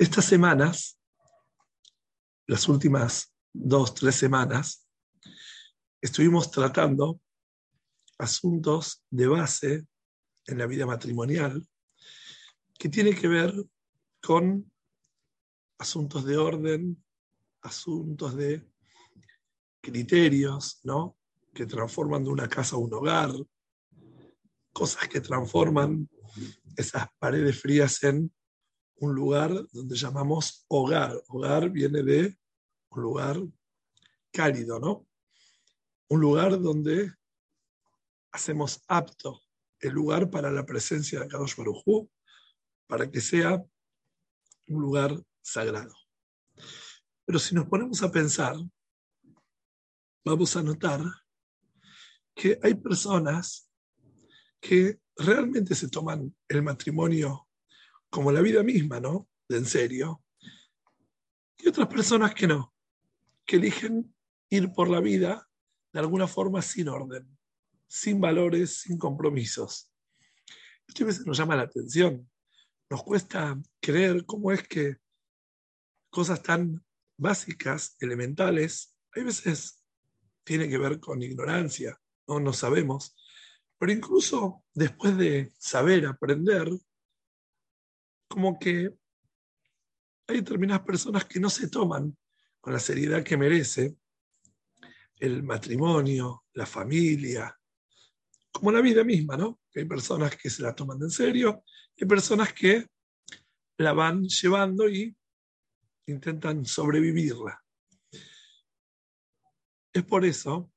Estas semanas, las últimas dos, tres semanas, estuvimos tratando asuntos de base en la vida matrimonial que tiene que ver con asuntos de orden, asuntos de criterios, ¿no? Que transforman de una casa a un hogar, cosas que transforman esas paredes frías en un lugar donde llamamos hogar. Hogar viene de un lugar cálido, ¿no? Un lugar donde hacemos apto el lugar para la presencia de Kadosh Baruj para que sea un lugar sagrado. Pero si nos ponemos a pensar, vamos a notar que hay personas que realmente se toman el matrimonio como la vida misma, ¿no? De en serio. Y otras personas que no, que eligen ir por la vida de alguna forma sin orden, sin valores, sin compromisos. A veces nos llama la atención. Nos cuesta creer cómo es que cosas tan básicas, elementales, hay veces tiene que ver con ignorancia, no, no sabemos. Pero incluso después de saber, aprender, como que hay determinadas personas que no se toman con la seriedad que merece el matrimonio, la familia, como la vida misma, ¿no? hay personas que se la toman en serio hay personas que la van llevando y intentan sobrevivirla. Es por eso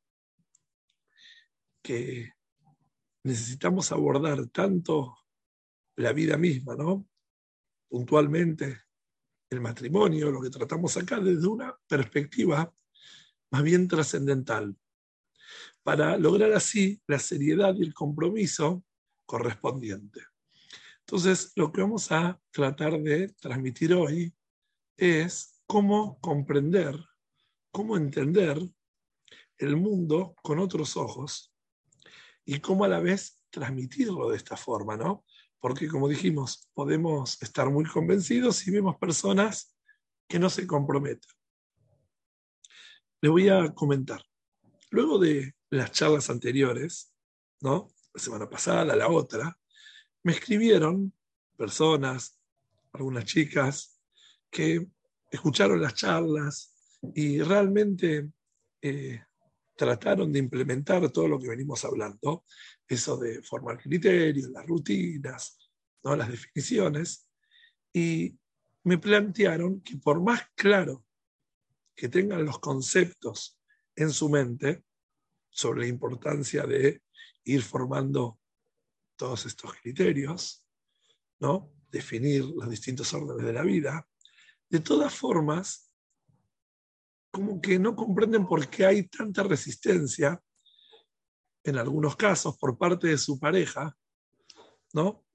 que necesitamos abordar tanto la vida misma, ¿no? Puntualmente el matrimonio, lo que tratamos acá desde una perspectiva más bien trascendental, para lograr así la seriedad y el compromiso correspondiente. Entonces, lo que vamos a tratar de transmitir hoy es cómo comprender, cómo entender el mundo con otros ojos y cómo a la vez transmitirlo de esta forma, ¿no? Porque como dijimos, podemos estar muy convencidos si vemos personas que no se comprometen. Les voy a comentar. Luego de las charlas anteriores, ¿no? la semana pasada, la otra, me escribieron personas, algunas chicas, que escucharon las charlas y realmente eh, trataron de implementar todo lo que venimos hablando, eso de formar criterios, las rutinas, ¿no? las definiciones, y me plantearon que por más claro que tengan los conceptos en su mente sobre la importancia de ir formando todos estos criterios, ¿no? definir los distintos órdenes de la vida, de todas formas, como que no comprenden por qué hay tanta resistencia, en algunos casos, por parte de su pareja, ¿no?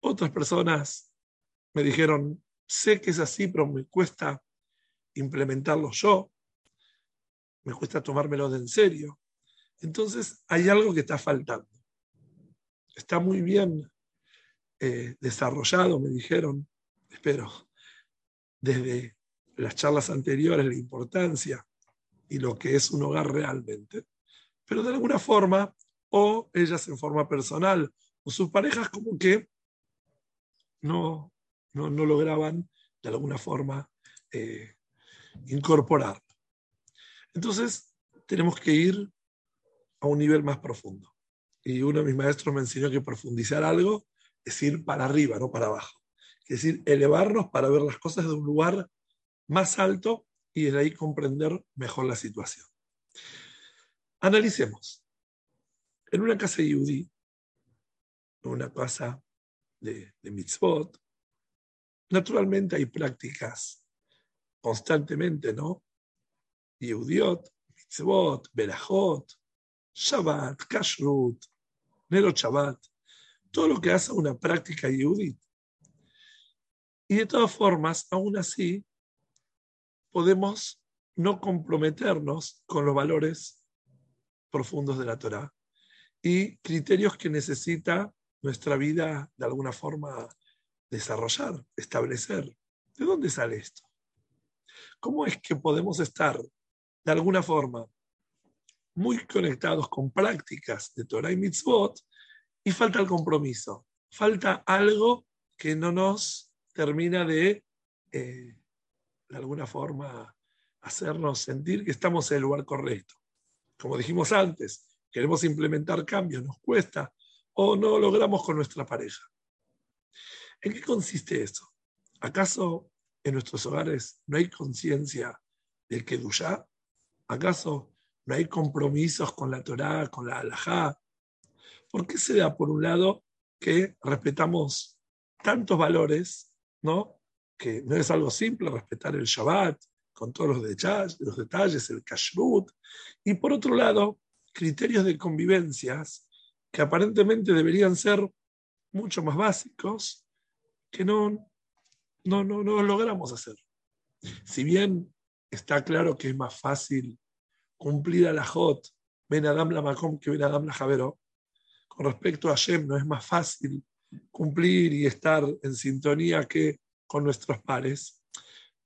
Otras personas me dijeron, sé que es así, pero me cuesta implementarlo yo, me cuesta tomármelo de en serio. Entonces hay algo que está faltando. Está muy bien eh, desarrollado, me dijeron, espero, desde las charlas anteriores, la importancia y lo que es un hogar realmente. Pero de alguna forma, o ellas en forma personal, o sus parejas como que no, no, lograban de alguna forma eh, incorporar. Entonces, tenemos que ir a un nivel más profundo. Y uno de mis maestros me enseñó que profundizar algo es ir para arriba, no para abajo. Es decir, elevarnos para ver las cosas de un lugar más alto y desde ahí comprender mejor la situación. Analicemos. En una casa yudí, en una casa de, de mitzvot, naturalmente hay prácticas constantemente, ¿no? Yehudiot, mitzvot, berajot, Shabbat, Kashrut, Nero Shabbat, todo lo que hace una práctica yudí. Y de todas formas, aún así, podemos no comprometernos con los valores profundos de la Torah y criterios que necesita nuestra vida de alguna forma desarrollar, establecer. ¿De dónde sale esto? ¿Cómo es que podemos estar de alguna forma muy conectados con prácticas de Torah y Mitzvot y falta el compromiso? Falta algo que no nos termina de, eh, de alguna forma, hacernos sentir que estamos en el lugar correcto. Como dijimos antes, queremos implementar cambios, nos cuesta o no logramos con nuestra pareja. ¿En qué consiste eso? ¿Acaso en nuestros hogares no hay conciencia del Kedushá? ¿Acaso no hay compromisos con la Torá, con la Alajá? ¿Por qué se da, por un lado, que respetamos tantos valores, ¿no? Que no es algo simple respetar el Shabbat con todos los detalles, los el kashrut, y por otro lado, criterios de convivencias que aparentemente deberían ser mucho más básicos, que no, no, no, no logramos hacer. Si bien está claro que es más fácil cumplir a la Jot, Ben Adam la Macom que Ben Adam la Javero, con respecto a Shem no es más fácil cumplir y estar en sintonía que con nuestros pares.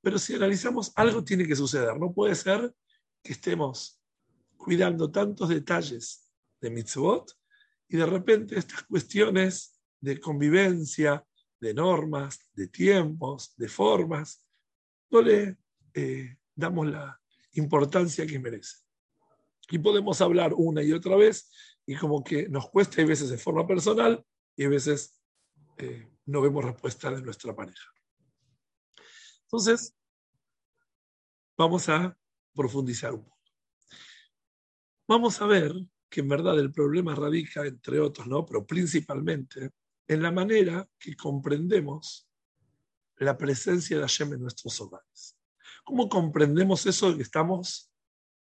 Pero si analizamos, algo tiene que suceder. No puede ser que estemos cuidando tantos detalles de mitzvot y de repente estas cuestiones de convivencia, de normas, de tiempos, de formas, no le eh, damos la importancia que merece. Y podemos hablar una y otra vez y como que nos cuesta a veces de forma personal y a veces eh, no vemos respuesta de nuestra pareja. Entonces, vamos a profundizar un poco. Vamos a ver que en verdad el problema radica, entre otros, ¿no? pero principalmente en la manera que comprendemos la presencia de Hashem en nuestros hogares. ¿Cómo comprendemos eso de que estamos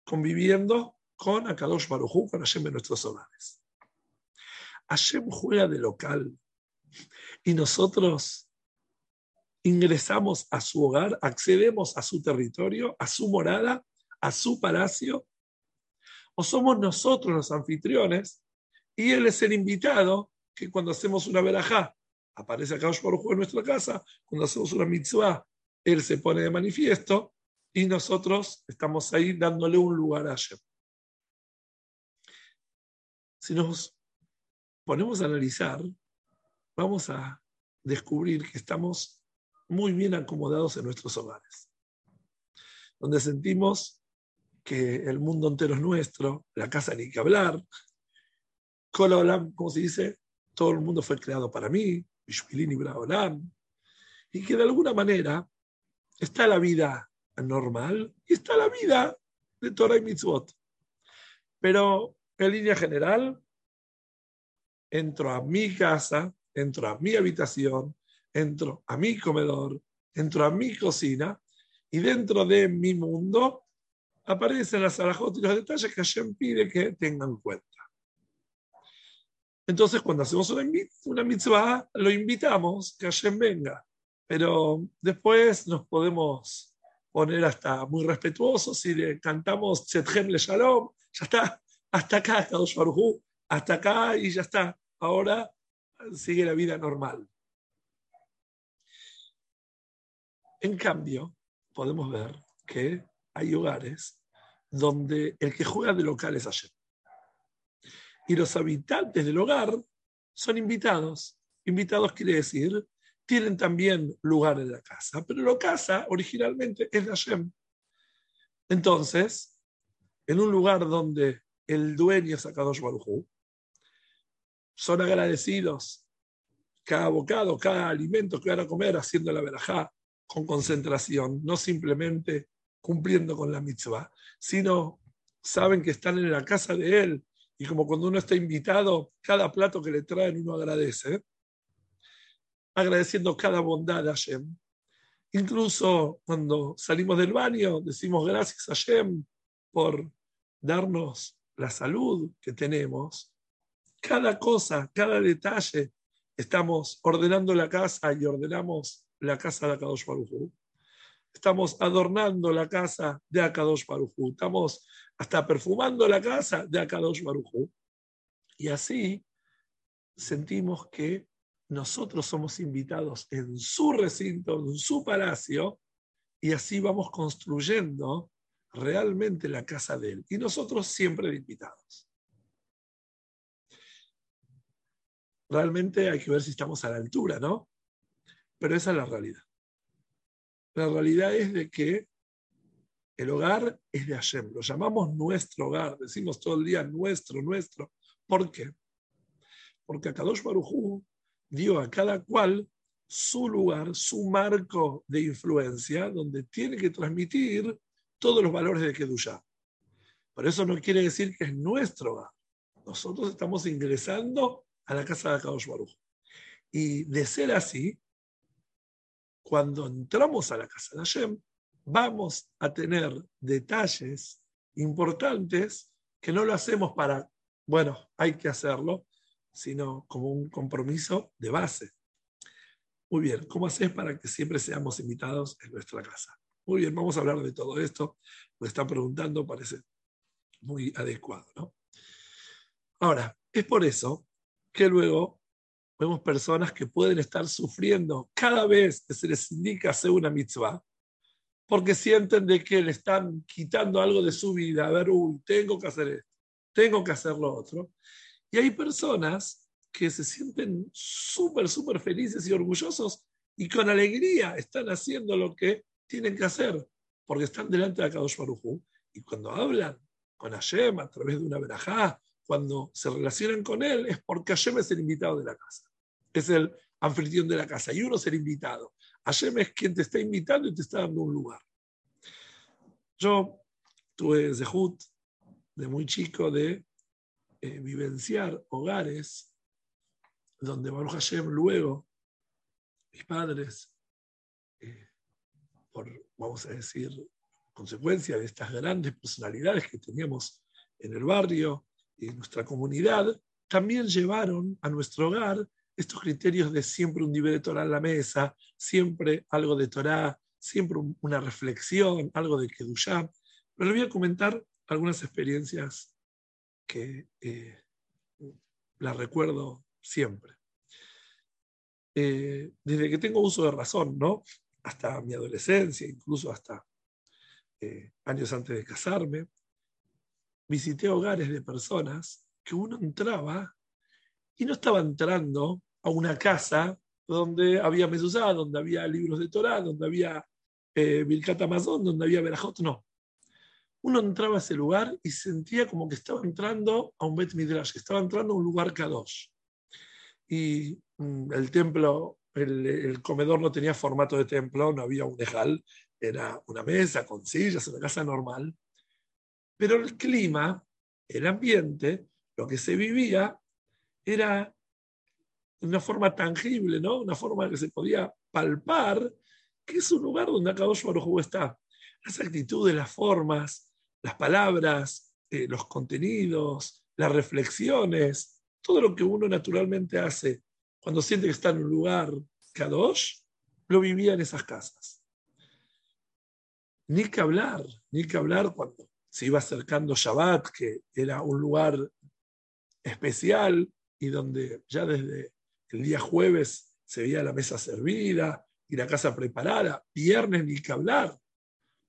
conviviendo con Akadosh Baruj con Hashem en nuestros hogares? Hashem juega de local y nosotros ingresamos a su hogar, accedemos a su territorio, a su morada, a su palacio, o somos nosotros los anfitriones y él es el invitado que cuando hacemos una verajá, aparece acá por en nuestra casa, cuando hacemos una mitzvah, él se pone de manifiesto y nosotros estamos ahí dándole un lugar a Hashem. Si nos ponemos a analizar, vamos a descubrir que estamos muy bien acomodados en nuestros hogares, donde sentimos que el mundo entero es nuestro, la casa ni que hablar, como se dice, todo el mundo fue creado para mí, y que de alguna manera está la vida normal y está la vida de Torah y Mitzvot. Pero en línea general, entro a mi casa, entro a mi habitación, entro a mi comedor, entro a mi cocina y dentro de mi mundo aparecen las alajot y los detalles que Hashem pide que tengan en cuenta. Entonces, cuando hacemos una, mitzvah, lo invitamos que Hashem venga. Pero después nos podemos poner hasta muy respetuosos y le cantamos Tzetchem le Shalom, ya está, hasta acá, hasta acá y ya está. Ahora sigue la vida normal. En cambio, podemos ver que hay hogares donde el que juega de local es Hashem y los habitantes del hogar son invitados. Invitados quiere decir, tienen también lugar en la casa, pero la casa originalmente es de Hashem. Entonces, en un lugar donde el dueño es Akadosh Baruj son agradecidos cada bocado, cada alimento que van a comer haciendo la verajá con concentración, no simplemente cumpliendo con la mitzvah, sino saben que están en la casa de él y como cuando uno está invitado, cada plato que le traen uno agradece, agradeciendo cada bondad a Hashem. Incluso cuando salimos del baño, decimos gracias a Hashem por darnos la salud que tenemos. Cada cosa, cada detalle, estamos ordenando la casa y ordenamos la casa de Akadosh Baruj Estamos adornando la casa de Akadosh Baruj Estamos hasta perfumando la casa de Akadosh Baruj Y así sentimos que nosotros somos invitados en su recinto, en su palacio, y así vamos construyendo realmente la casa de él. Y nosotros siempre invitados. Realmente hay que ver si estamos a la altura, ¿no? Pero esa es la realidad. La realidad es de que el hogar es de Hashem. Lo llamamos nuestro hogar. Decimos todo el día nuestro, nuestro. ¿Por qué? Porque Akadosh Barujú dio a cada cual su lugar, su marco de influencia, donde tiene que transmitir todos los valores de Kedushá. Pero eso no quiere decir que es nuestro hogar. Nosotros estamos ingresando a la casa de Akadosh Baruj. Y de ser así, cuando entramos a la casa de Hashem, vamos a tener detalles importantes que no lo hacemos para, bueno, hay que hacerlo, sino como un compromiso de base. Muy bien, ¿cómo haces para que siempre seamos invitados en nuestra casa? Muy bien, vamos a hablar de todo esto. Me están preguntando, parece muy adecuado, ¿no? Ahora, es por eso que luego vemos personas que pueden estar sufriendo cada vez que se les indica hacer una mitzvah, porque sienten de que le están quitando algo de su vida. A ver, uy, tengo que hacer esto, tengo que hacer lo otro. Y hay personas que se sienten súper, súper felices y orgullosos y con alegría están haciendo lo que tienen que hacer, porque están delante de Akadosh Baruj y cuando hablan con Hashem a través de una verajá, cuando se relacionan con él, es porque Hashem es el invitado de la casa, es el anfitrión de la casa, y uno es el invitado. Hashem es quien te está invitando y te está dando un lugar. Yo tuve Zehut de muy chico de eh, vivenciar hogares donde Baruch Hashem luego, mis padres, eh, por, vamos a decir, consecuencia de estas grandes personalidades que teníamos en el barrio y en nuestra comunidad, también llevaron a nuestro hogar estos criterios de siempre un nivel de Torah en la mesa, siempre algo de Torah, siempre una reflexión, algo de Kedushá. Pero le voy a comentar algunas experiencias que eh, las recuerdo siempre. Eh, desde que tengo uso de razón, ¿no? Hasta mi adolescencia, incluso hasta eh, años antes de casarme, visité hogares de personas que uno entraba y no estaba entrando a una casa donde había mesuzá, donde había libros de Torah, donde había eh, Amazon, donde había Berajot, no. Uno entraba a ese lugar y sentía como que estaba entrando a un Bet Midrash, que estaba entrando a un lugar Kadosh. Y mm, el templo, el, comedor no tenía formato de templo, no había un dejal, era una mesa con sillas, una casa normal. Pero el clima, el ambiente, lo que se vivía, era una forma tangible, ¿no? Una forma que se podía palpar, que es un lugar donde Akadosh Baruj está. Las actitudes, las formas, las palabras, eh, los contenidos, las reflexiones, todo lo que uno naturalmente hace cuando siente que está en un lugar Kadosh, lo vivía en esas casas. Ni que hablar, ni que hablar cuando se iba acercando Shabbat, que era un lugar especial y donde ya desde el día jueves se veía la mesa servida y la casa preparada. Viernes ni que hablar.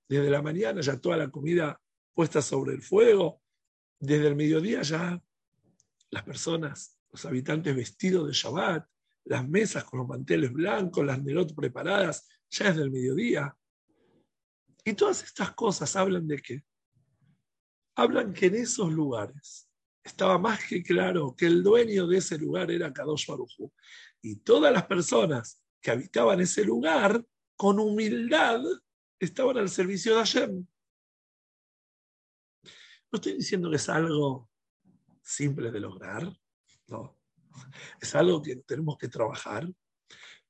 Desde la mañana ya toda la comida puesta sobre el fuego. Desde el mediodía ya las personas, los habitantes vestidos de Shabbat, las mesas con los manteles blancos, las nerot preparadas, ya desde el mediodía. Y todas estas cosas hablan de qué? Hablan que en esos lugares estaba más que claro que el dueño de ese lugar era Kadosh Baruj Y todas las personas que habitaban ese lugar, con humildad, estaban al servicio de Hashem. No estoy diciendo que es algo simple de lograr, no. Es algo que tenemos que trabajar,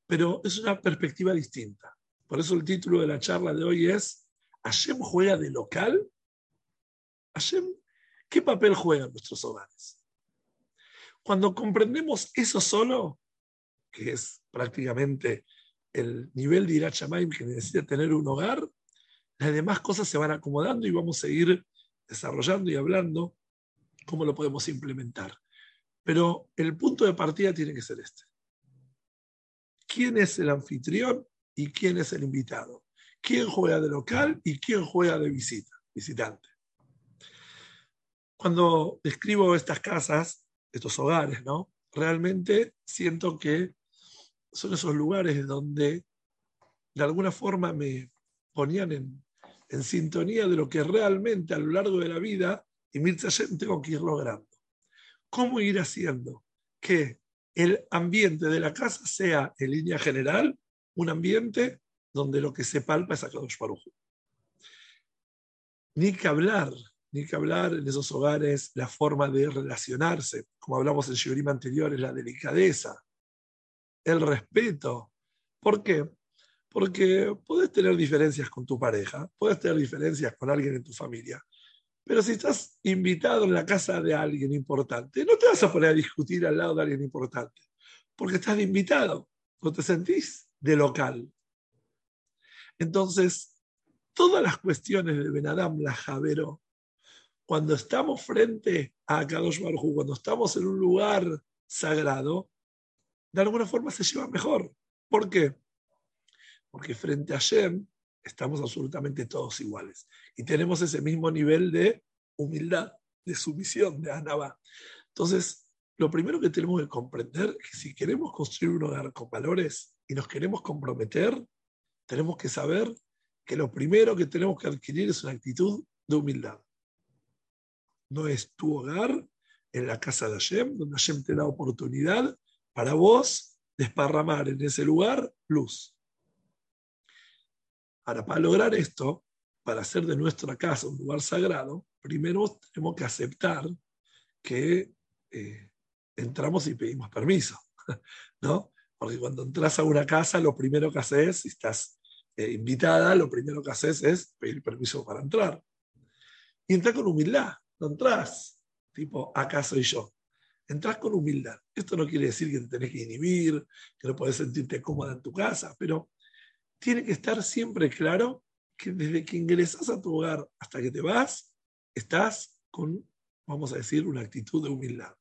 pero es una perspectiva distinta. Por eso el título de la charla de hoy es ¿Hashem juega de local? Hashem ¿Qué papel juegan nuestros hogares? Cuando comprendemos eso solo, que es prácticamente el nivel de Irachamaim que necesita tener un hogar, las demás cosas se van acomodando y vamos a seguir desarrollando y hablando cómo lo podemos implementar. Pero el punto de partida tiene que ser este. quién es el anfitrión y quién es el invitado, quién juega de local y quién juega de visita, visitante. Cuando describo estas casas, estos hogares, ¿no? Realmente siento que son esos lugares donde de alguna forma me ponían en, sintonía de lo que realmente a lo largo de la vida y Mirza tengo que ir logrando. ¿Cómo ir haciendo que el ambiente de la casa sea, en línea general, un ambiente donde lo que se palpa es a Kadosh Baruj Ni que hablar, ni que hablar en esos hogares la forma de relacionarse, como hablamos en Shiurim anteriores, la delicadeza, el respeto. ¿Por qué? Porque puedes tener diferencias con tu pareja, puedes tener diferencias con alguien en tu familia, pero si estás invitado en la casa de alguien importante, no te vas a poner a discutir al lado de alguien importante, porque estás de invitado, no te sentís de local. Entonces, todas las cuestiones de Benadam la Javero, cuando estamos frente a Kadosh Baruj cuando estamos en un lugar sagrado, de alguna forma se lleva mejor. ¿Por qué? porque frente a Shem estamos absolutamente todos iguales y tenemos ese mismo nivel de humildad, de sumisión, de anaba. Entonces, lo primero que tenemos que comprender es que si queremos construir un hogar con valores y nos queremos comprometer, tenemos que saber que lo primero que tenemos que adquirir es una actitud de humildad. No es tu hogar en la casa de Hashem, donde Hashem te da oportunidad para vos desparramar en ese lugar luz. Ahora, para lograr esto, para hacer de nuestra casa un lugar sagrado, primero tenemos que aceptar que eh, entramos y pedimos permiso, ¿no? Porque cuando entras a una casa, lo primero que haces, si estás eh, invitada, lo primero que haces es pedir permiso para entrar. Y entras con humildad, no entras tipo, acá soy yo. Entras con humildad. Esto no quiere decir que te tenés que inhibir, que no puedes sentirte cómoda en tu casa, pero tiene que estar siempre claro que desde que ingresas a tu hogar hasta que te vas, estás con, vamos a decir, una actitud de humildad.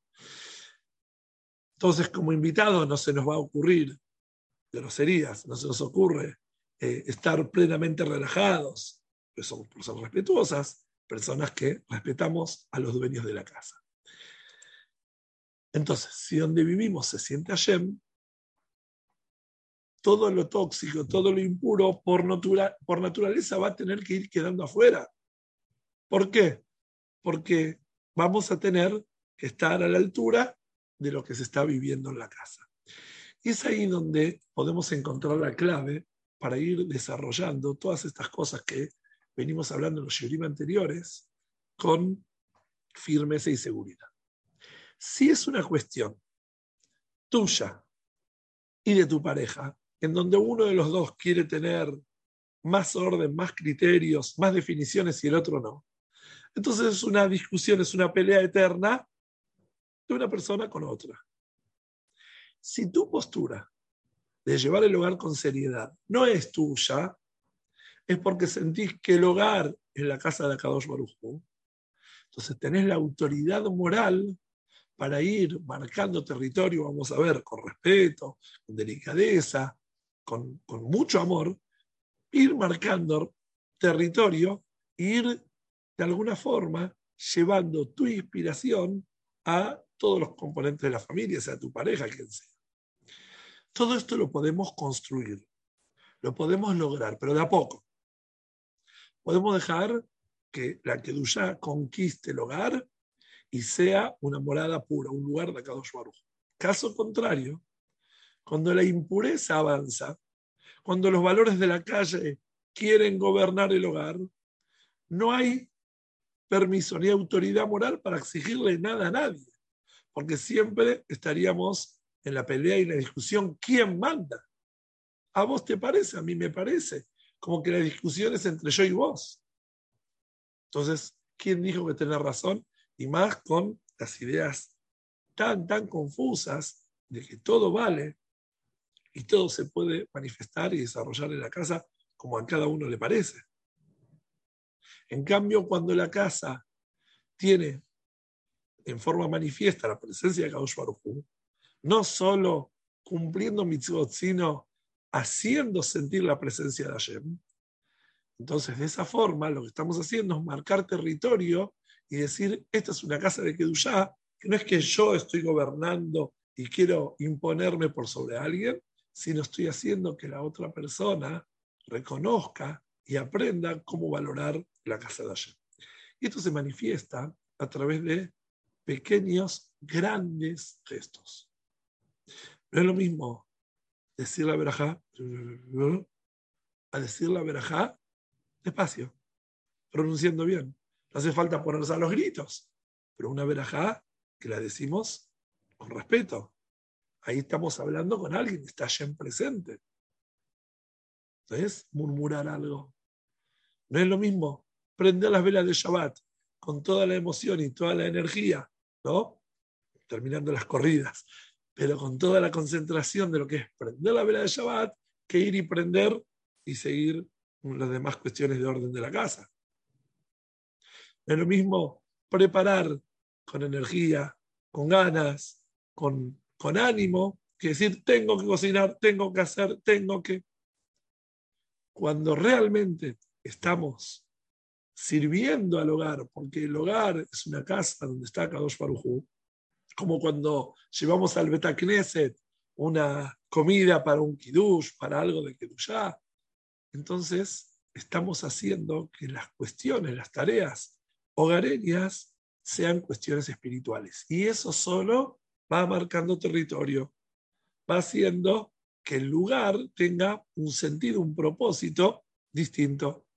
Entonces, como invitado, no se nos va a ocurrir groserías, no se nos ocurre eh, estar plenamente relajados, pues somos personas respetuosas, personas que respetamos a los dueños de la casa. Entonces, si donde vivimos se siente Hashem, todo lo tóxico, todo lo impuro, por, por naturaleza va a tener que ir quedando afuera. ¿Por qué? Porque vamos a tener que estar a la altura de lo que se está viviendo en la casa. Y es ahí donde podemos encontrar la clave para ir desarrollando todas estas cosas que venimos hablando en los shiurim anteriores con firmeza y seguridad. Si es una cuestión tuya y de tu pareja, en donde uno de los dos quiere tener más orden, más criterios, más definiciones y el otro no. Entonces es una discusión, es una pelea eterna de una persona con otra. Si tu postura de llevar el hogar con seriedad no es tuya, es porque sentís que el hogar es la casa de Akadosh Baruj Entonces tenés la autoridad moral para ir marcando territorio, vamos a ver, con respeto, con delicadeza, con, mucho amor, ir marcando territorio ir de alguna forma llevando tu inspiración a todos los componentes de la familia, sea tu pareja, quien sea. Todo esto lo podemos construir, lo podemos lograr, pero de a poco. Podemos dejar que la Kedusha conquiste el hogar y sea una morada pura, un lugar de Kadosh Baruch. Caso contrario, cuando la impureza avanza, cuando los valores de la calle quieren gobernar el hogar, no hay permiso ni autoridad moral para exigirle nada a nadie, porque siempre estaríamos en la pelea y la discusión, ¿quién manda? ¿A vos te parece? A mí me parece. Como que la discusión es entre yo y vos. Entonces, ¿quién dijo que tenés razón? Y más con las ideas tan, tan confusas de que todo vale y todo se puede manifestar y desarrollar en la casa como a cada uno le parece. En cambio, cuando la casa tiene en forma manifiesta la presencia de Kadosh Baruj no solo cumpliendo mitzvot, sino haciendo sentir la presencia de Hashem. Entonces, de esa forma, lo que estamos haciendo es marcar territorio y decir, esta es una casa de Kedushá, que no es que yo estoy gobernando y quiero imponerme por sobre alguien, sino estoy haciendo que la otra persona reconozca y aprenda cómo valorar la casa de Hashem. Y esto se manifiesta a través de pequeños, grandes gestos. No es lo mismo decir la verajá a decir la verajá despacio, pronunciando bien. No hace falta ponerse a los gritos, pero una verajá que la decimos con respeto. Ahí estamos hablando con alguien, está en presente. ¿No es murmurar algo? No es lo mismo prender las velas de Shabbat con toda la emoción y toda la energía, ¿no? Terminando las corridas, pero con toda la concentración de lo que es prender la vela de Shabbat, que ir y prender y seguir las demás cuestiones de orden de la casa. Es lo mismo preparar con energía, con ganas, con, con ánimo, que decir, tengo que cocinar, tengo que hacer, tengo que... Cuando realmente estamos sirviendo al hogar, porque el hogar es una casa donde está Kadosh Baruj como cuando llevamos al Betacneset una comida para un kiddush, para algo de kiddushá, entonces estamos haciendo que las cuestiones, las tareas hogareñas sean cuestiones espirituales. Y eso solo va marcando territorio, va haciendo que el lugar tenga un sentido, un propósito distinto.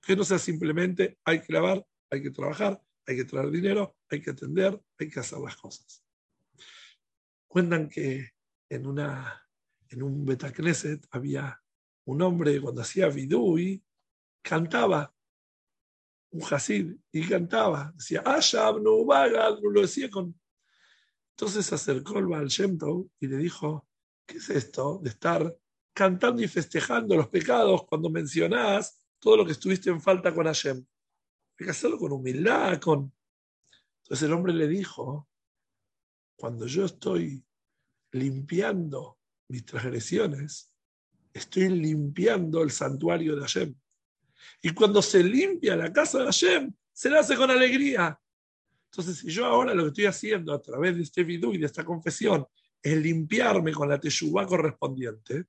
Que no sea simplemente hay que lavar, hay que trabajar, hay que traer dinero, hay que atender, hay que hacer las cosas. Cuentan que en, una, en un Betacneset había un hombre cuando hacía vidui, cantaba un Hasid y cantaba, decía, Ashab, no lo decía con. Entonces se acercó el Baal Shem y le dijo, ¿qué es esto de estar cantando y festejando los pecados cuando mencionás todo lo que estuviste en falta con Hashem? Hay que hacerlo con humildad, con... Entonces el hombre le dijo, cuando yo estoy limpiando mis transgresiones, estoy limpiando el santuario de Hashem. Y cuando se limpia la casa de Hashem, se la hace con alegría. Entonces, si yo ahora lo que estoy haciendo a través de este vidú y de esta confesión es limpiarme con la teshuvá correspondiente,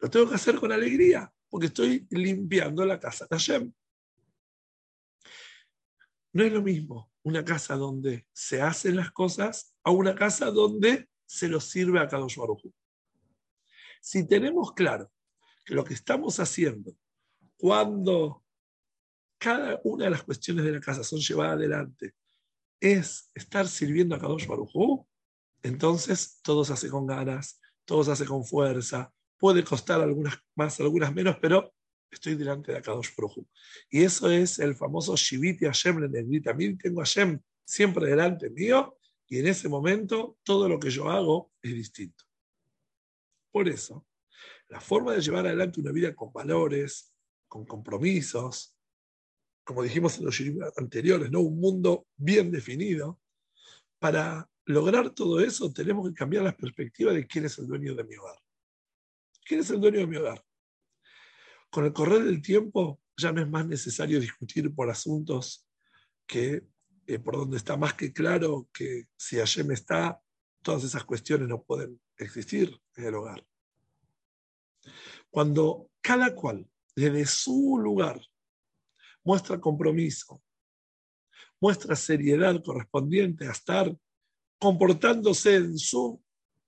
lo tengo que hacer con alegría, porque estoy limpiando la casa de Hashem. No es lo mismo una casa donde se hacen las cosas a una casa donde se lo sirve a Kadosh Baruj Si tenemos claro que lo que estamos haciendo cuando cada una de las cuestiones de la casa son llevadas adelante es estar sirviendo a Kadosh Baruj entonces todo se hace con ganas, todo se hace con fuerza, puede costar algunas más, algunas menos, pero estoy delante de Kadosh Baruj Y eso es el famoso Shiviti Hashem en También tengo a Hashem siempre delante mío y en ese momento todo lo que yo hago es distinto. Por eso, la forma de llevar adelante una vida con valores, con compromisos, como dijimos en los anteriores, ¿no? un mundo bien definido, para lograr todo eso tenemos que cambiar la perspectiva de quién es el dueño de mi hogar. ¿Quién es el dueño de mi hogar? Con el correr del tiempo ya no es más necesario discutir por asuntos que eh, por donde está más que claro que si Hashem está, todas esas cuestiones no pueden existir en el hogar. Cuando cada cual desde su lugar muestra compromiso, muestra seriedad correspondiente a estar comportándose en su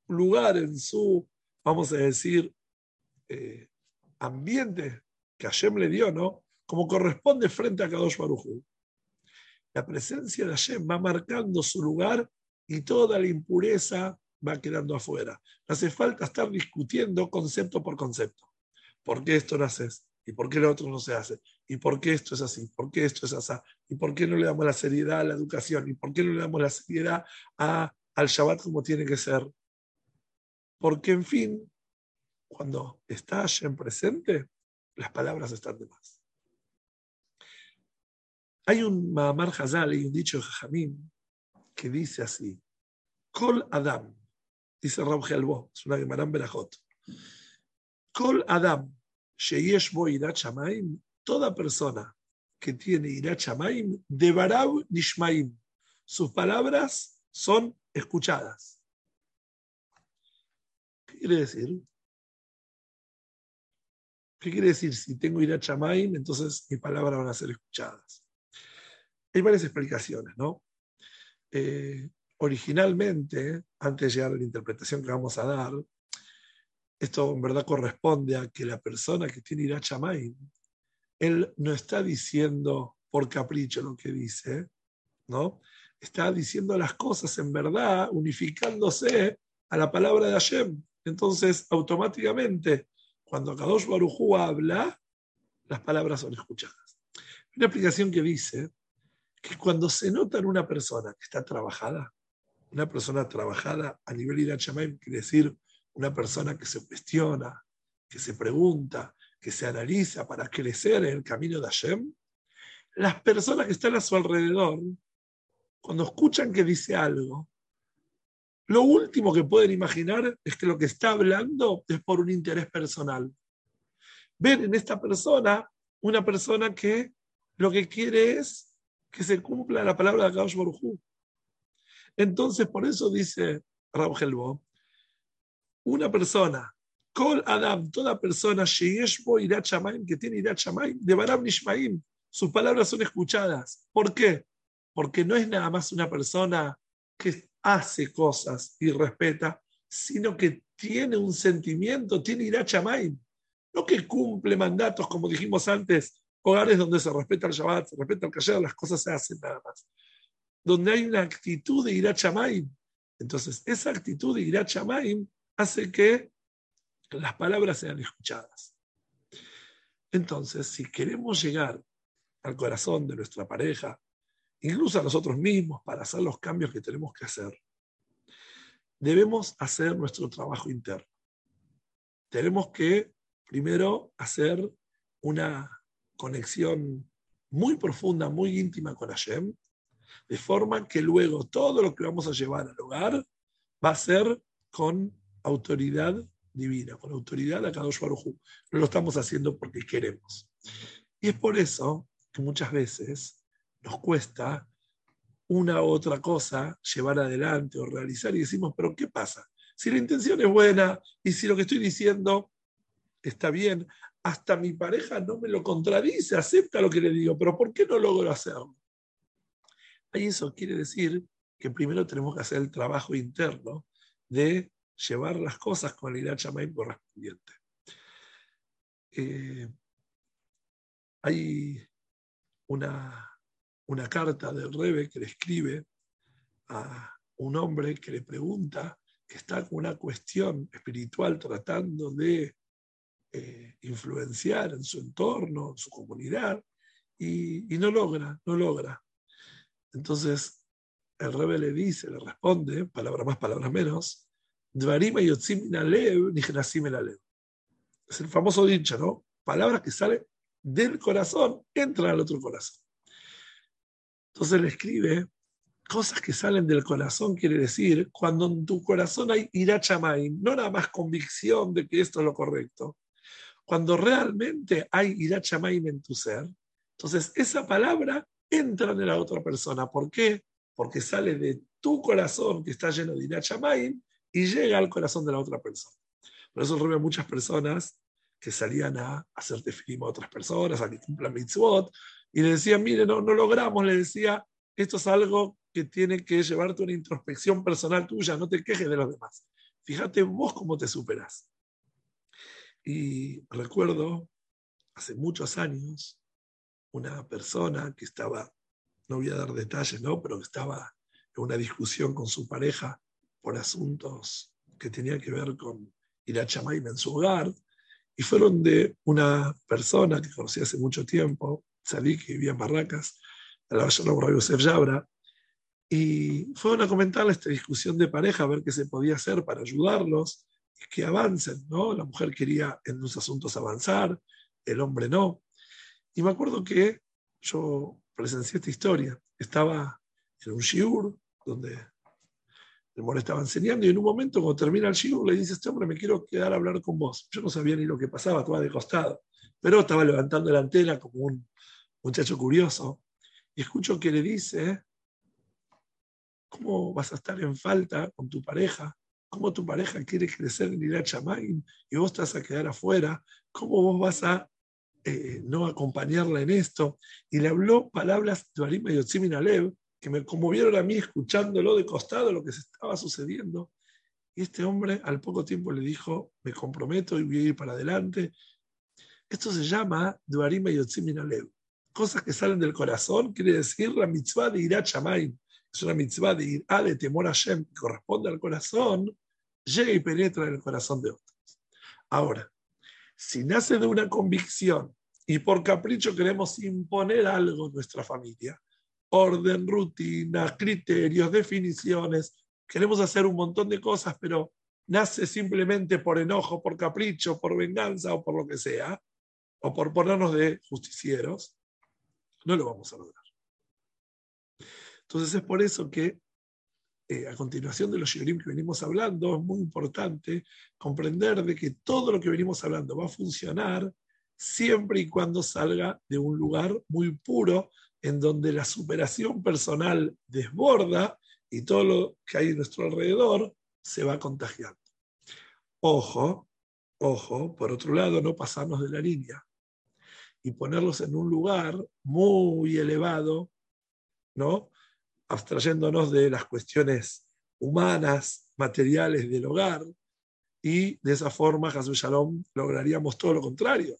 lugar, en su, vamos a decir, eh, ambiente que Hashem le dio, ¿no? Como corresponde frente a Kadosh Baruj la presencia de Hashem va marcando su lugar y toda la impureza va quedando afuera. Hace falta estar discutiendo concepto por concepto. ¿Por qué esto no haces? ¿Y por qué lo otro no se hace? ¿Y por qué esto es así? ¿Por qué esto es así? ¿Y por qué no le damos la seriedad a la educación? ¿Y por qué no le damos la seriedad a, al Shabbat como tiene que ser? Porque, en fin, cuando está Hashem presente, las palabras están de más. Hay un Mahamar Hazal y un dicho de Jajamín que dice así: Kol Adam, dice Rab Helbo, es una Gemaram Berajot. Kol Adam, Sheyesh Bo Chamaim, toda persona que tiene Ira Chamaim, de Barab Nishmaim. Sus palabras son escuchadas. ¿Qué quiere decir? ¿Qué quiere decir? Si tengo Ira Chamaim, entonces mis palabras van a ser escuchadas. Hay varias explicaciones, ¿no? Eh, originalmente, antes de llegar a la interpretación que vamos a dar, esto en verdad corresponde a que la persona que tiene Ira Chamaim, él no está diciendo por capricho lo que dice, ¿no? Está diciendo las cosas en verdad, unificándose a la palabra de Hashem. Entonces, automáticamente, cuando Kadosh Barujú habla, las palabras son escuchadas. Una explicación que dice que cuando se nota en una persona que está trabajada, una persona trabajada a nivel Irachamaim quiere decir una persona que se cuestiona, que se pregunta, que se analiza para crecer en el camino de Hashem, las personas que están a su alrededor, cuando escuchan que dice algo, lo último que pueden imaginar es que lo que está hablando es por un interés personal. Ven en esta persona una persona que lo que quiere es que se cumpla la palabra de Akadosh Entonces, por eso dice Raúl Helbo, una persona Kol Adam, toda persona, que tiene Irat de Barab Nishmaim, sus palabras son escuchadas. ¿Por qué? Porque no es nada más una persona que hace cosas y respeta, sino que tiene un sentimiento, tiene Irat No que cumple mandatos, como dijimos antes, hogares donde se respeta el Shabbat, se respeta el Kasher, las cosas se hacen nada más. Donde hay una actitud de Irat Entonces, esa actitud de Irat hace que las palabras sean escuchadas. Entonces, si queremos llegar al corazón de nuestra pareja, incluso a nosotros mismos, para hacer los cambios que tenemos que hacer, debemos hacer nuestro trabajo interno. Tenemos que primero hacer una conexión muy profunda, muy íntima con Hashem, de forma que luego todo lo que vamos a llevar al hogar va a ser con autoridad divina, con autoridad de Kadosh Baruj No lo estamos haciendo porque queremos. Y es por eso que muchas veces nos cuesta una u otra cosa llevar adelante o realizar y decimos, pero ¿qué pasa? Si la intención es buena y si lo que estoy diciendo está bien, hasta mi pareja no me lo contradice, acepta lo que le digo, pero ¿por qué no logro hacerlo? Ahí eso quiere decir que primero tenemos que hacer el trabajo interno de llevar las cosas con el Irat correspondiente. Eh, hay una, una carta del Rebe que le escribe a un hombre que le pregunta, que está con una cuestión espiritual tratando de eh, influenciar en su entorno, en su comunidad, y, no logra, no logra. Entonces, el Rebe le dice, le responde, palabra más, palabras menos, es el famoso dicho, ¿no? Palabras que salen del corazón, entran al otro corazón. Entonces le escribe, cosas que salen del corazón quiere decir, cuando en tu corazón hay irachamay, no nada más convicción de que esto es lo correcto, cuando realmente hay irachamay en tu ser, entonces esa palabra entra en la otra persona. ¿Por qué? Porque sale de tu corazón que está lleno de irachamay y llega al corazón de la otra persona. Por eso a muchas personas que salían a hacer tefilim a otras personas, a que cumplan mitzvot, y le decían, mire, no, no logramos, le decía, esto es algo que tiene que llevarte una introspección personal tuya, no te quejes de los demás. Fíjate vos cómo te superas. Y recuerdo, hace muchos años, una persona que estaba, no voy a dar detalles, ¿no? pero estaba en una discusión con su pareja por asuntos que tenían que ver con ir a en su hogar, y fueron de una persona que conocí hace mucho tiempo, salí que vivía en Barracas, a la Rayo Yosef Yabra, y fueron a comentarle esta discusión de pareja, a ver qué se podía hacer para ayudarlos, que avancen, ¿no? La mujer quería en los asuntos avanzar, el hombre no. Y me acuerdo que yo presencié esta historia. Estaba en un shiur donde el More estaba enseñando y en un momento, cuando termina el shiur, le dice este hombre, me quiero quedar a hablar con vos. Yo no sabía ni lo que pasaba, estaba de costado, pero estaba levantando la antena como un muchacho curioso. Y escucho que le dice, ¿cómo vas a estar en falta con tu pareja? ¿Cómo tu pareja quiere crecer en Irat y vos estás a quedar afuera? ¿Cómo vos vas a eh, no acompañarla en esto? Y le habló palabras de Arim y Alev que me conmovieron a mí escuchándolo de costado lo que se estaba sucediendo. Y este hombre al poco tiempo le dijo, me comprometo y voy a ir para adelante. Esto se llama Duarim y Alev. Cosas que salen del corazón, quiere decir la mitzvah de Irat es una mitzvah de ir a de temor a Shem, que corresponde al corazón, llega y penetra en el corazón de otros. Ahora, si nace de una convicción y por capricho queremos imponer algo en nuestra familia, orden, rutina, criterios, definiciones, queremos hacer un montón de cosas, pero nace simplemente por enojo, por capricho, por venganza o por lo que sea, o por ponernos de justicieros, no lo vamos a lograr. Entonces es por eso que eh, a continuación de los shiurim que venimos hablando, es muy importante comprender de que todo lo que venimos hablando va a funcionar siempre y cuando salga de un lugar muy puro, en donde la superación personal desborda y todo lo que hay en nuestro alrededor se va contagiando. Ojo, ojo, por otro lado, no pasarnos de la línea y ponerlos en un lugar muy elevado, ¿no? Abstrayéndonos de las cuestiones humanas, materiales del hogar, y de esa forma, Jesús Shalom, lograríamos todo lo contrario,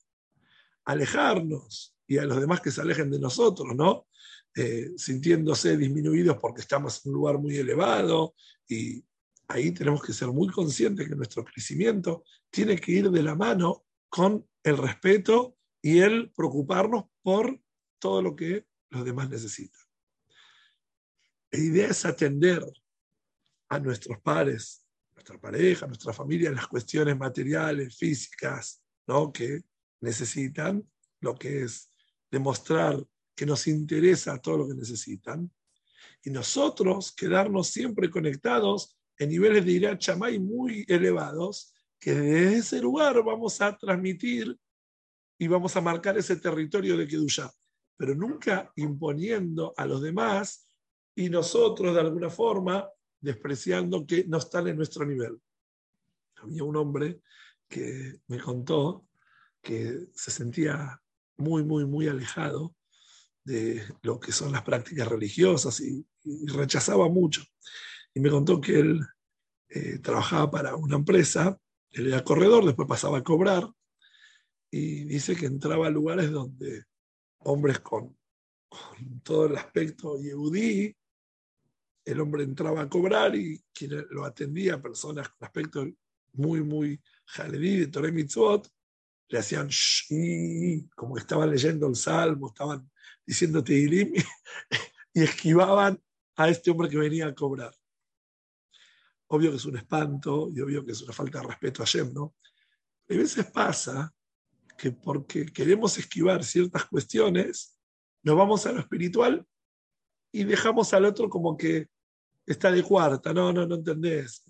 alejarnos y a los demás que se alejen de nosotros, ¿no? Eh, sintiéndose disminuidos porque estamos en un lugar muy elevado y ahí tenemos que ser muy conscientes que nuestro crecimiento tiene que ir de la mano con el respeto y el preocuparnos por todo lo que los demás necesitan. La idea es atender a nuestros pares, nuestra pareja, nuestra familia, las cuestiones materiales, físicas, ¿no? que necesitan, lo que es demostrar que nos interesa todo lo que necesitan, y nosotros quedarnos siempre conectados en niveles de Irat Chamay muy elevados, que desde ese lugar vamos a transmitir y vamos a marcar ese territorio de Kedushá, pero nunca imponiendo a los demás y nosotros de alguna forma despreciando que no están en nuestro nivel. Había un hombre que me contó que se sentía muy, muy, muy alejado de lo que son las prácticas religiosas y, rechazaba mucho. Y me contó que él eh, trabajaba para una empresa, él era corredor, después pasaba a cobrar, y dice que entraba a lugares donde hombres con, todo el aspecto yehudí el hombre entraba a cobrar y quien lo atendía, personas con aspecto muy, muy jaledí de Torah Mitzvot, le hacían shh, como que estaban leyendo el salmo, estaban diciendo Tehilim y esquivaban a este hombre que venía a cobrar. Obvio que es un espanto y obvio que es una falta de respeto a Shem, ¿no? A veces pasa que porque queremos esquivar ciertas cuestiones, nos vamos a lo espiritual y dejamos al otro como que está de cuarta, no, no, no entendés.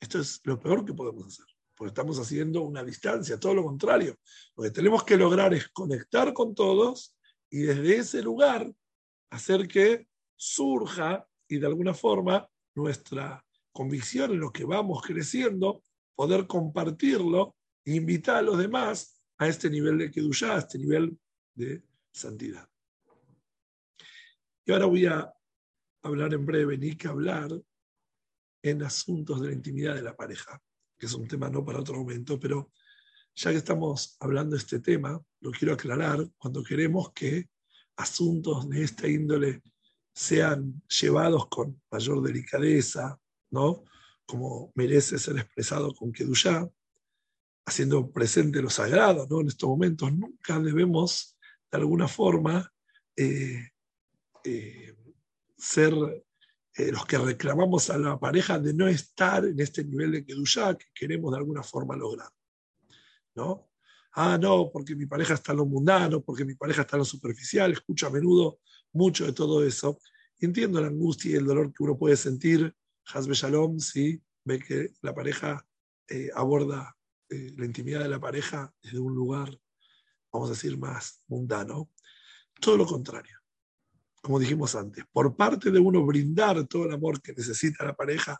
Esto es lo peor que podemos hacer, porque estamos haciendo una distancia, todo lo contrario. Lo que tenemos que lograr es conectar con todos y desde ese lugar hacer que surja y de alguna forma nuestra convicción en lo que vamos creciendo, poder compartirlo e invitar a los demás a este nivel de Kedushá, a este nivel de santidad. Y ahora voy a hablar en breve, ni que hablar en asuntos de la intimidad de la pareja, que es un tema no para otro momento, pero ya que estamos hablando de este tema, lo quiero aclarar, cuando queremos que asuntos de esta índole sean llevados con mayor delicadeza, ¿no? como merece ser expresado con Kedushá, haciendo presente lo sagrado ¿no? en estos momentos, nunca debemos de alguna forma eh, eh, ser eh, los que reclamamos a la pareja de no estar en este nivel de Kedushá que queremos de alguna forma lograr. ¿No? Ah, no, porque mi pareja está en lo mundano, porque mi pareja está en lo superficial, escucho a menudo mucho de todo eso. entiendo la angustia y el dolor que uno puede sentir Hasbe Shalom, si ve que la pareja eh, aborda eh, la intimidad de la pareja desde un lugar, vamos a decir, más mundano. Todo lo contrario. Como dijimos antes, por parte de uno brindar todo el amor que necesita la pareja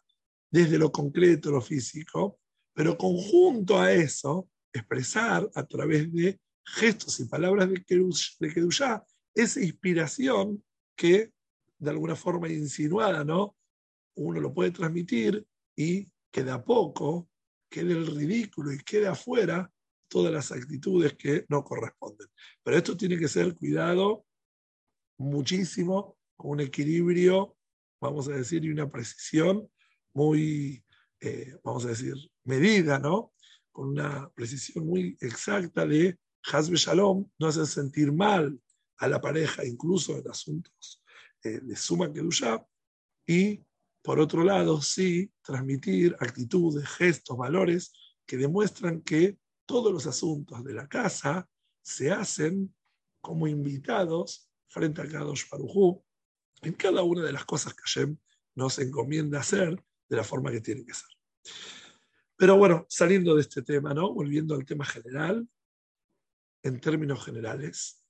desde lo concreto, lo físico, pero conjunto a eso, expresar a través de gestos y palabras de Kedushá esa inspiración que de alguna forma insinuada, ¿no? Uno lo puede transmitir y que de a poco quede el ridículo y quede afuera todas las actitudes que no corresponden. Pero esto tiene que ser cuidado muchísimo, con un equilibrio, vamos a decir, y una precisión muy, eh, vamos a decir, medida, ¿no? Con una precisión muy exacta de Hasbe Shalom, no hacer sentir mal a la pareja, incluso en asuntos eh, de suma kedusha, y por otro lado, sí, transmitir actitudes, gestos, valores que demuestran que todos los asuntos de la casa se hacen como invitados frente a Kadosh Barujú en cada una de las cosas que Hashem nos encomienda hacer de la forma que tiene que ser. Pero bueno, saliendo de este tema, ¿no? Volviendo al tema general, en términos generales,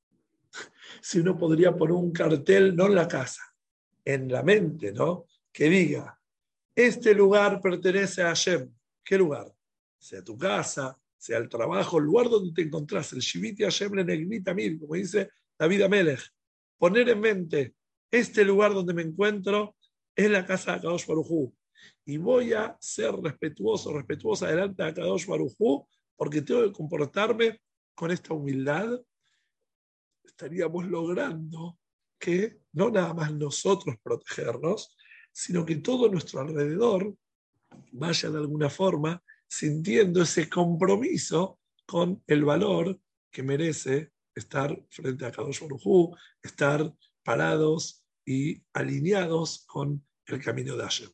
si uno podría poner un cartel, no en la casa, en la mente, ¿no? que diga, este lugar pertenece a Hashem. ¿Qué lugar? Sea tu casa, sea el trabajo, el lugar donde te encontrás, el Shiviti Hashem le negrita mil, como dice David Amelech. Poner en mente, este lugar donde me encuentro es la casa de Kadosh Barujú. Y voy a ser respetuoso, respetuosa delante de Kadosh Barujú, porque tengo que comportarme con esta humildad. Estaríamos logrando que no nada más nosotros protegernos, sino que todo nuestro alrededor vaya de alguna forma sintiendo ese compromiso con el valor que merece estar frente a Kadosh Baruj estar parados y alineados con el camino de Hashem.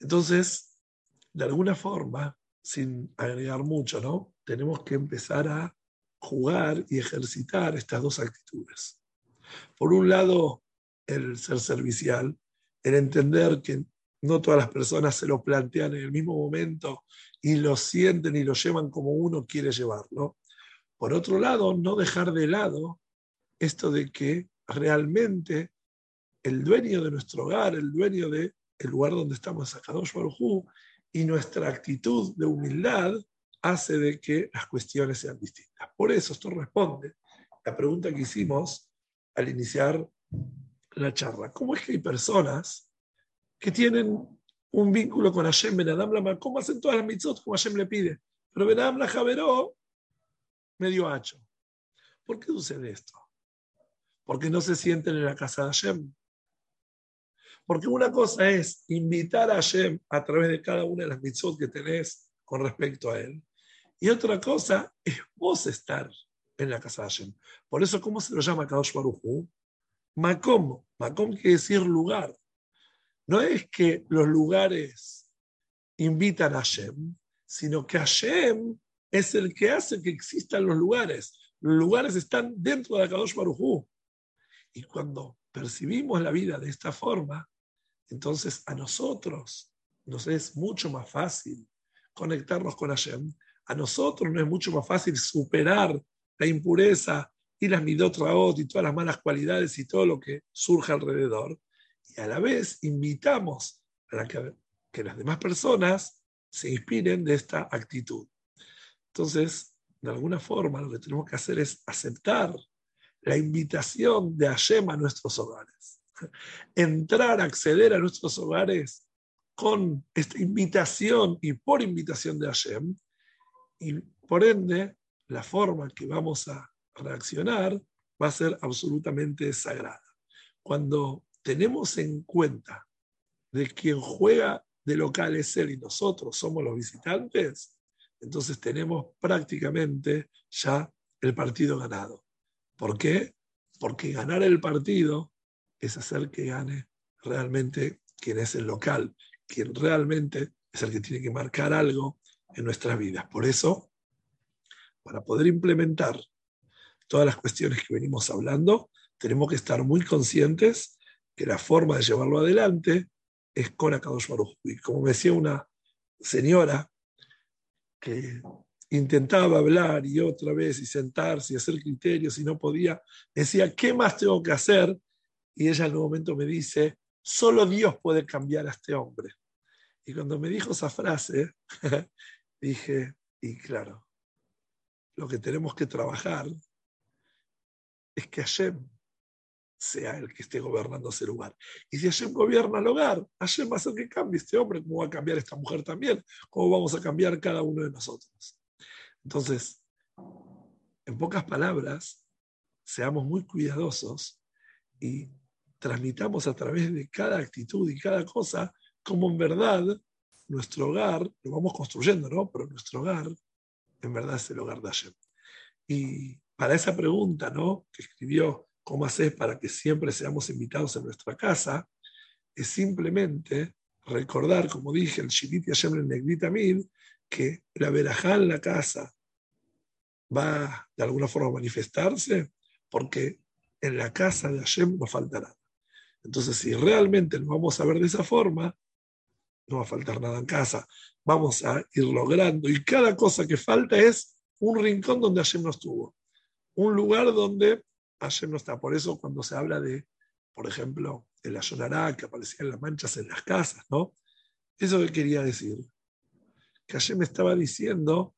Entonces, de alguna forma, sin agregar mucho, ¿no? Tenemos que empezar a jugar y ejercitar estas dos actitudes. Por un lado, el ser servicial, el entender que no todas las personas se lo plantean en el mismo momento y lo sienten y lo llevan como uno quiere llevarlo. Por otro lado, no dejar de lado esto de que realmente el dueño de nuestro hogar, el dueño del lugar donde estamos, Akadosh Baruj y nuestra actitud de humildad hace de que las cuestiones sean distintas. Por eso esto responde la pregunta que hicimos al iniciar la charla. ¿Cómo es que hay personas que tienen un vínculo con Hashem Ben Adam la ¿Cómo hacen todas las mitzvot como Hashem le pide? Pero Ben Adam la Javeró medio hacho. ¿Por qué sucede esto? Porque no se sienten en la casa de Hashem. Porque una cosa es invitar a Hashem a través de cada una de las mitzvot que tenés con respecto a él. Y otra cosa es vos estar en la casa de Hashem. Por eso, ¿cómo se lo llama Kadosh Baruj Macom. Macom quiere decir lugar. No es que los lugares invitan a Hashem, sino que Hashem es el que hace que existan los lugares. Los lugares están dentro de Akadosh Baruj Y cuando percibimos la vida de esta forma, entonces a nosotros nos es mucho más fácil conectarnos con Hashem. A nosotros nos es mucho más fácil superar la impureza y las midot y todas las malas cualidades y todo lo que surge alrededor. Y a la vez invitamos a que, que las demás personas se inspiren de esta actitud. Entonces, de alguna forma, lo que tenemos que hacer es aceptar la invitación de Hashem a nuestros hogares. Entrar, acceder a nuestros hogares con esta invitación y por invitación de Hashem. Y por ende, la forma que vamos a reaccionar va a ser absolutamente sagrada. Cuando tenemos en cuenta de quien juega de local es él y nosotros somos los visitantes, entonces tenemos prácticamente ya el partido ganado. ¿Por qué? Porque ganar el partido es hacer que gane realmente quien es el local, quien realmente es el que tiene que marcar algo en nuestras vidas. Por eso, para poder implementar todas las cuestiones que venimos hablando, tenemos que estar muy conscientes que la forma de llevarlo adelante es con Akadosh Baruj Y como decía una señora que intentaba hablar y otra vez y sentarse y hacer criterios y no podía, decía, ¿qué más tengo que hacer? Y ella en un momento me dice, solo Dios puede cambiar a este hombre. Y cuando me dijo esa frase, dije, y claro, lo que tenemos que trabajar es que Hashem sea el que esté gobernando ese lugar. Y si Hashem gobierna el hogar, Hashem va a hacer que cambie este hombre, como va a cambiar esta mujer también, cómo vamos a cambiar cada uno de nosotros. Entonces, en pocas palabras, seamos muy cuidadosos y transmitamos a través de cada actitud y cada cosa como en verdad nuestro hogar, lo vamos construyendo, ¿no? Pero nuestro hogar en verdad es el hogar de Hashem. Y para esa pregunta, ¿no? Que escribió ¿Cómo haces para que siempre seamos invitados en nuestra casa? Es simplemente recordar, como dije, el Shivit Hashem en Negrita Mil, que la verajá en la casa va de alguna forma a manifestarse, porque en la casa de Hashem no falta nada. Entonces, si realmente lo vamos a ver de esa forma, no va a faltar nada en casa. Vamos a ir logrando. Y cada cosa que falta es un rincón donde Hashem no estuvo. Un lugar donde Hashem no está. Por eso cuando se habla de, por ejemplo, el Ayonará, que aparecían las manchas en las casas, ¿no? Eso que quería decir. Que Hashem estaba diciendo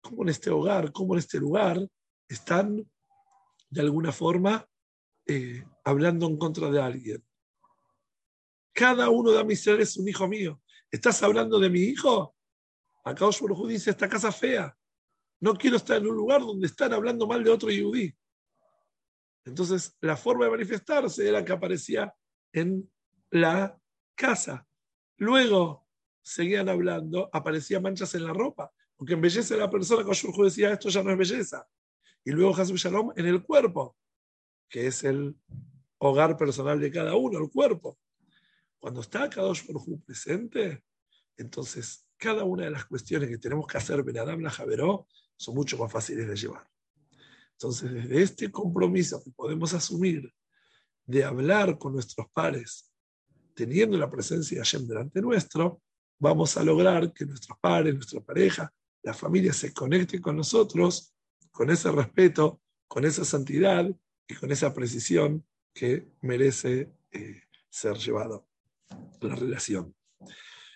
cómo en este hogar, cómo en este lugar están de alguna forma eh, hablando en contra de alguien. Cada uno de mis seres es un hijo mío. ¿Estás hablando de mi hijo? Acá Osborne dice, esta casa fea. No quiero estar en un lugar donde están hablando mal de otro yudí. Entonces, la forma de manifestarse era que aparecía en la casa. Luego seguían hablando, aparecían manchas en la ropa, porque en belleza de la persona, que decía, esto ya no es belleza. Y luego Hashem Shalom en el cuerpo, que es el hogar personal de cada uno, el cuerpo. Cuando está Kadosh Baruj presente, entonces cada una de las cuestiones que tenemos que hacer Benadam la Javeró son mucho más fáciles de llevar. Entonces, desde este compromiso que podemos asumir de hablar con nuestros pares, teniendo la presencia de Hashem delante nuestro, vamos a lograr que nuestros pares, nuestra pareja, la familia se conecten con nosotros con ese respeto, con esa santidad y con esa precisión que merece eh, ser llevado la relación.